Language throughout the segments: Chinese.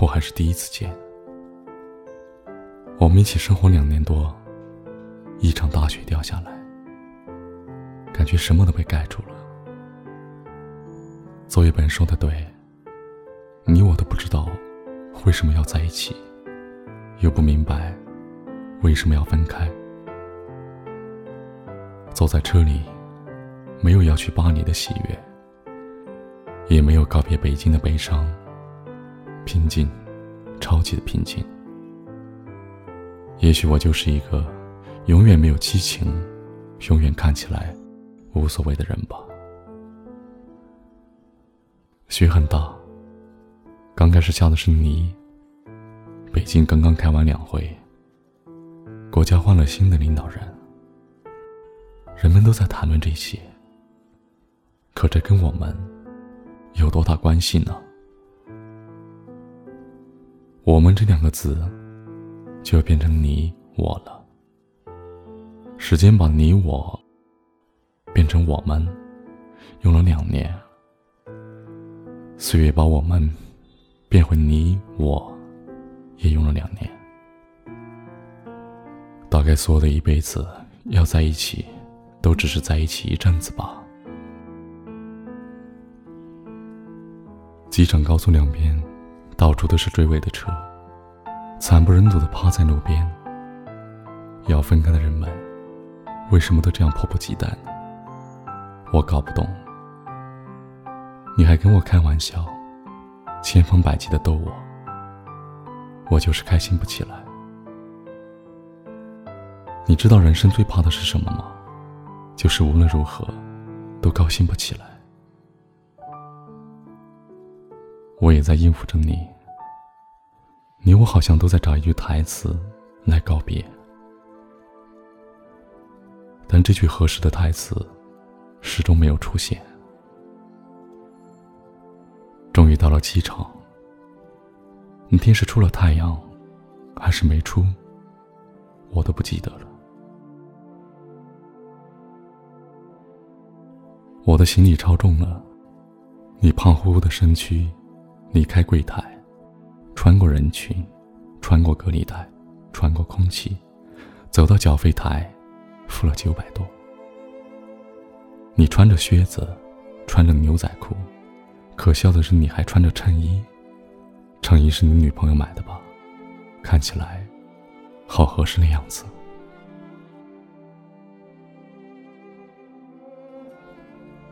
我还是第一次见。我们一起生活两年多，一场大雪掉下来，感觉什么都被盖住了。作业本说的对，你我都不知道为什么要在一起，又不明白为什么要分开。走在车里。没有要去巴黎的喜悦，也没有告别北京的悲伤。平静，超级的平静。也许我就是一个永远没有激情，永远看起来无所谓的人吧。雪很大，刚开始下的是泥。北京刚刚开完两会，国家换了新的领导人，人们都在谈论这些。可这跟我们有多大关系呢？我们这两个字就要变成你我了。时间把你我变成我们，用了两年；岁月把我们变回你我，也用了两年。大概所有的一辈子要在一起，都只是在一起一阵子吧。机场高速两边，到处都是追尾的车，惨不忍睹的趴在路边。要分开的人们，为什么都这样迫不及待呢？我搞不懂。你还跟我开玩笑，千方百计的逗我，我就是开心不起来。你知道人生最怕的是什么吗？就是无论如何，都高兴不起来。我也在应付着你，你我好像都在找一句台词来告别，但这句合适的台词始终没有出现。终于到了机场，那天是出了太阳，还是没出，我都不记得了。我的行李超重了，你胖乎乎的身躯。离开柜台，穿过人群，穿过隔离带，穿过空气，走到缴费台，付了九百多。你穿着靴子，穿着牛仔裤，可笑的是你还穿着衬衣，衬衣是你女朋友买的吧？看起来，好合适的样子。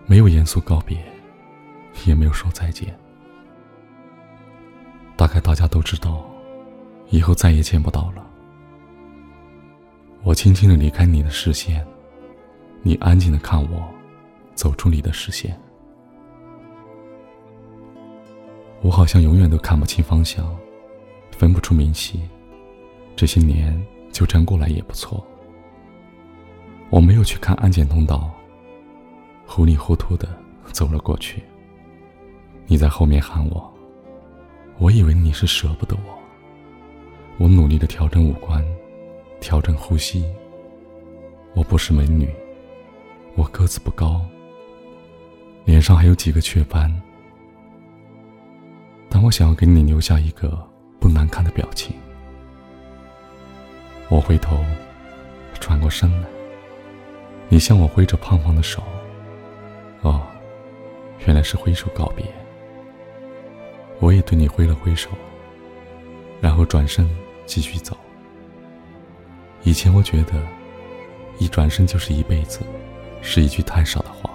没有严肃告别，也没有说再见。大概大家都知道，以后再也见不到了。我轻轻的离开你的视线，你安静的看我走出你的视线。我好像永远都看不清方向，分不出明细。这些年就这样过来也不错。我没有去看安检通道，糊里糊涂的走了过去。你在后面喊我。我以为你是舍不得我，我努力的调整五官，调整呼吸。我不是美女，我个子不高，脸上还有几个雀斑，但我想要给你留下一个不难看的表情。我回头，转过身来，你向我挥着胖胖的手，哦，原来是挥手告别。我也对你挥了挥手，然后转身继续走。以前我觉得，一转身就是一辈子，是一句太少的话。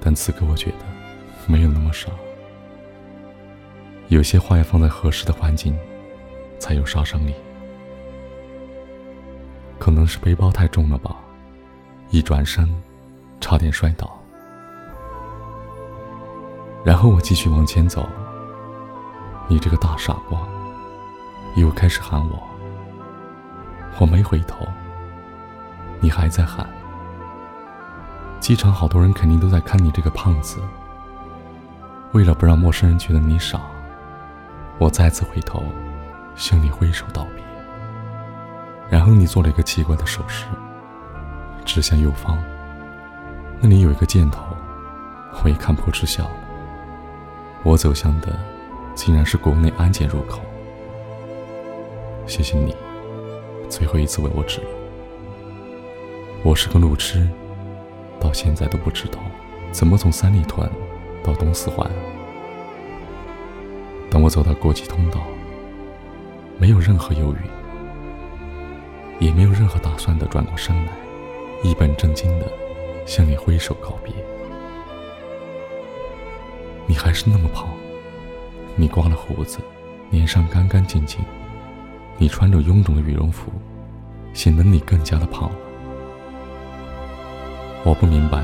但此刻我觉得，没有那么少。有些话要放在合适的环境，才有杀伤力。可能是背包太重了吧，一转身，差点摔倒。然后我继续往前走，你这个大傻瓜！又开始喊我，我没回头，你还在喊。机场好多人肯定都在看你这个胖子。为了不让陌生人觉得你傻，我再次回头，向你挥手道别。然后你做了一个奇怪的手势，指向右方，那里有一个箭头。我一看破嗤笑了。我走向的，竟然是国内安检入口。谢谢你，最后一次为我指路。我是个路痴，到现在都不知道怎么从三里屯到东四环。等我走到过街通道，没有任何犹豫，也没有任何打算的转过身来，一本正经的向你挥手告别。你还是那么胖，你刮了胡子，脸上干干净净，你穿着臃肿的羽绒服，显得你更加的胖了。我不明白，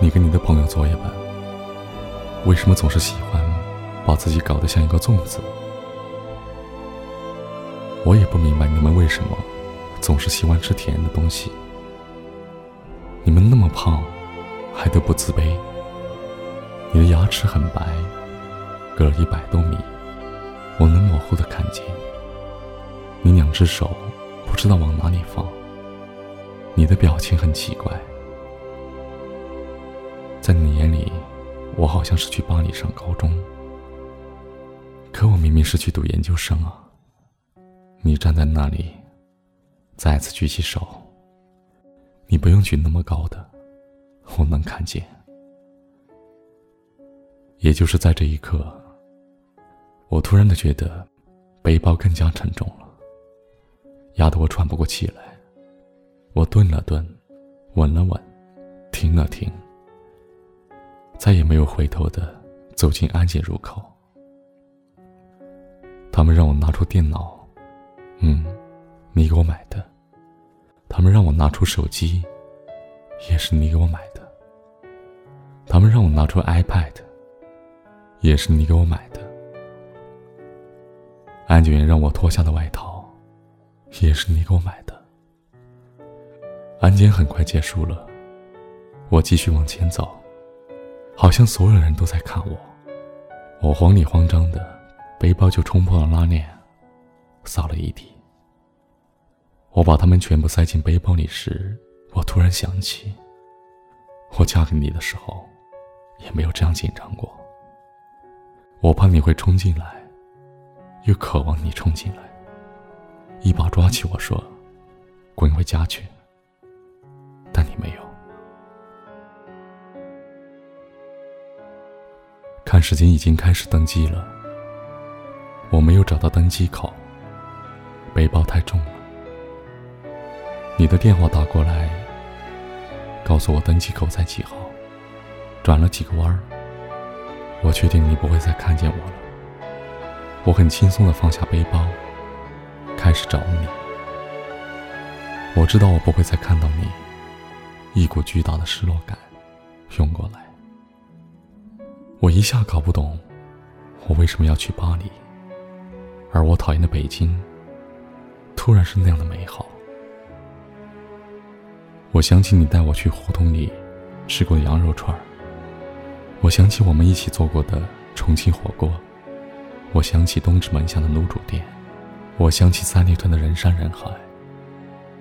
你跟你的朋友作业本，为什么总是喜欢把自己搞得像一个粽子？我也不明白你们为什么总是喜欢吃甜的东西。你们那么胖，还都不自卑。你的牙齿很白，隔了一百多米，我能模糊的看见。你两只手不知道往哪里放，你的表情很奇怪。在你眼里，我好像是去巴黎上高中，可我明明是去读研究生啊！你站在那里，再次举起手，你不用举那么高的，我能看见。也就是在这一刻，我突然的觉得背包更加沉重了，压得我喘不过气来。我顿了顿，稳了稳，停了停，再也没有回头的走进安检入口。他们让我拿出电脑，嗯，你给我买的。他们让我拿出手机，也是你给我买的。他们让我拿出 iPad。也是你给我买的。安检员让我脱下的外套，也是你给我买的。安检很快结束了，我继续往前走，好像所有人都在看我。我慌里慌张的，背包就冲破了拉链，洒了一地。我把它们全部塞进背包里时，我突然想起，我嫁给你的时候，也没有这样紧张过。我怕你会冲进来，又渴望你冲进来，一把抓起我说：“滚回家去。”但你没有。看时间，已经开始登机了。我没有找到登机口，背包太重了。你的电话打过来，告诉我登机口在几号，转了几个弯儿。我确定你不会再看见我了。我很轻松的放下背包，开始找你。我知道我不会再看到你，一股巨大的失落感涌过来。我一下搞不懂，我为什么要去巴黎，而我讨厌的北京，突然是那样的美好。我想起你带我去胡同里吃过羊肉串儿。我想起我们一起做过的重庆火锅，我想起东直门巷的卤煮店，我想起三里屯的人山人海。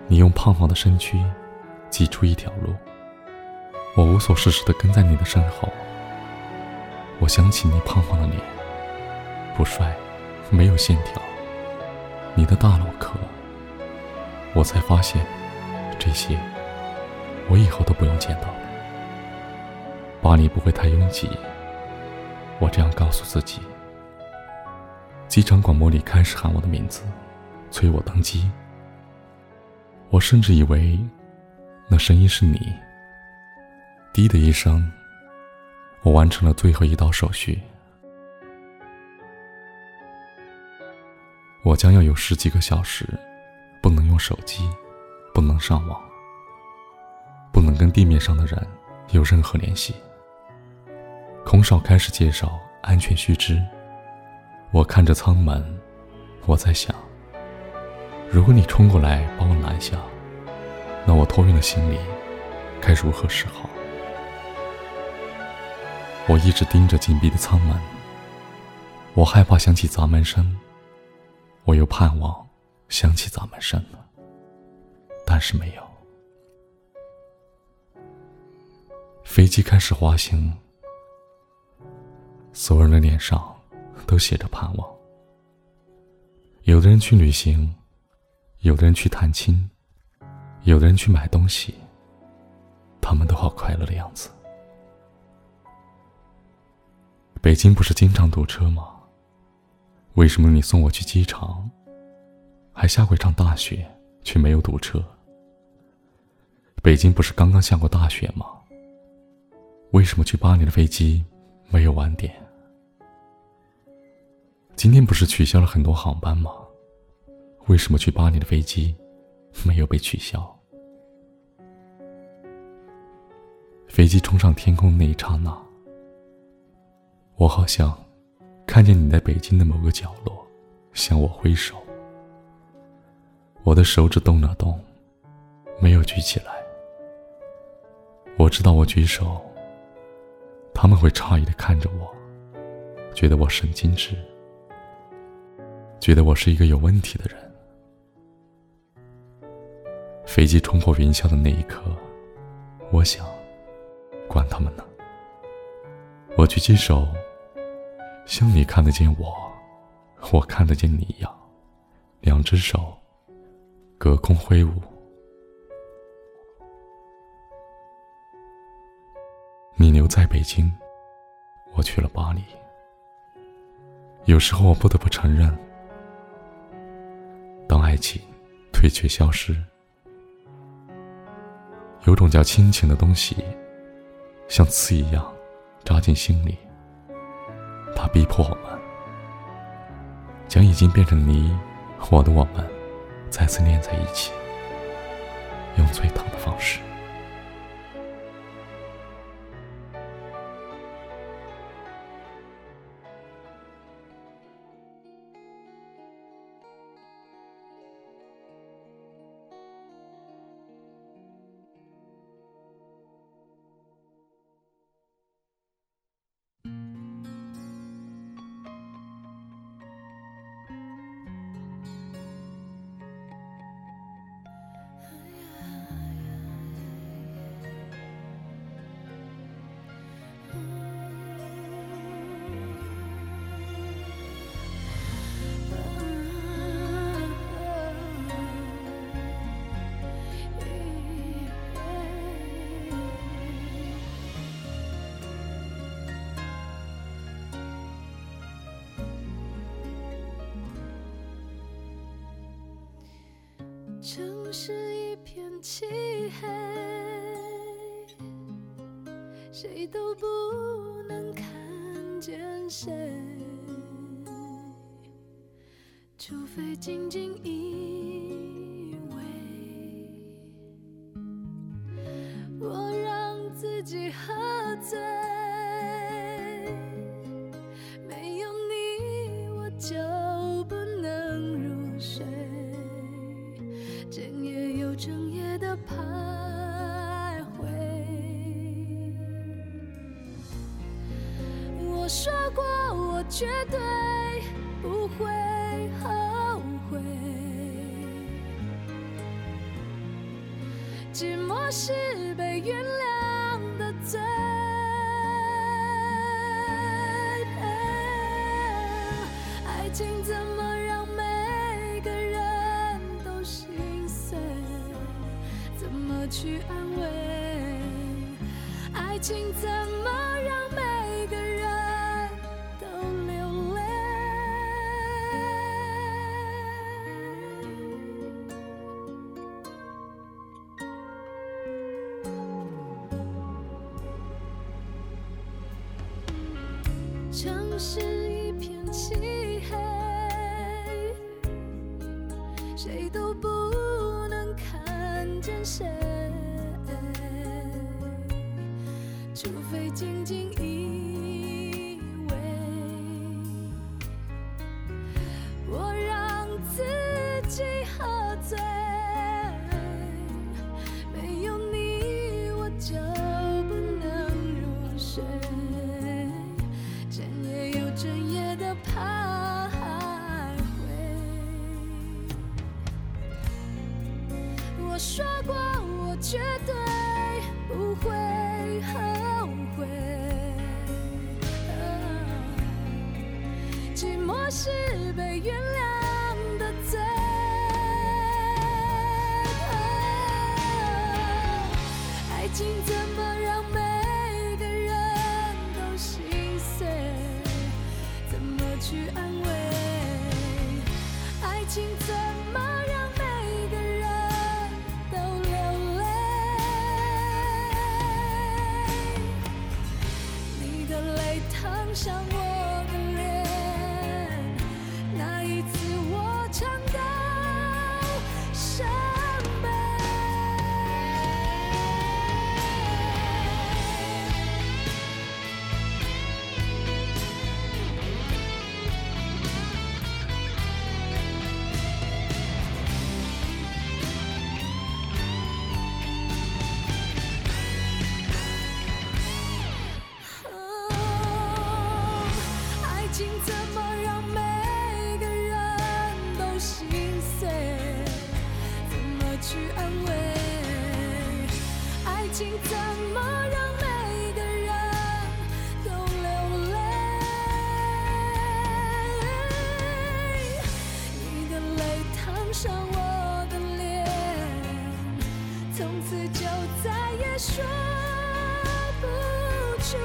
你用胖胖的身躯挤出一条路，我无所事事的跟在你的身后。我想起你胖胖的脸，不帅，没有线条，你的大脑壳。我才发现，这些我以后都不用见到了。巴黎不会太拥挤，我这样告诉自己。机场广播里开始喊我的名字，催我登机。我甚至以为，那声音是你。滴的一声，我完成了最后一道手续。我将要有十几个小时，不能用手机，不能上网，不能跟地面上的人有任何联系。空少开始介绍安全须知，我看着舱门，我在想，如果你冲过来把我拦下，那我托运的行李该如何是好？我一直盯着紧闭的舱门，我害怕响起砸门声，我又盼望响起砸门声呢，但是没有。飞机开始滑行，所有人的脸上都写着盼望。有的人去旅行，有的人去探亲，有的人去买东西，他们都好快乐的样子。北京不是经常堵车吗？为什么你送我去机场，还下过一场大雪，却没有堵车？北京不是刚刚下过大雪吗？为什么去巴黎的飞机没有晚点？今天不是取消了很多航班吗？为什么去巴黎的飞机 没有被取消？飞机冲上天空那一刹那。我好像看见你在北京的某个角落向我挥手，我的手指动了动，没有举起来。我知道我举手，他们会诧异的看着我，觉得我神经质，觉得我是一个有问题的人。飞机冲破云霄的那一刻，我想，管他们呢。我举起手，像你看得见我，我看得见你一样，两只手隔空挥舞。你留在北京，我去了巴黎。有时候我不得不承认，当爱情退却消失，有种叫亲情的东西，像刺一样。扎进心里，它逼迫我们将已经变成你我的我们再次粘在一起，用最疼的方式。城市一片漆黑，谁都不能看见谁，除非静静依整夜又整夜的徘徊我说过，我绝对不会后悔。寂寞是被原谅的罪。爱情怎么怎么去安慰？爱情怎么除非静静一是被原谅的罪。去安慰？爱情怎么让每个人都流泪？你的泪烫伤我的脸，从此就再也说不出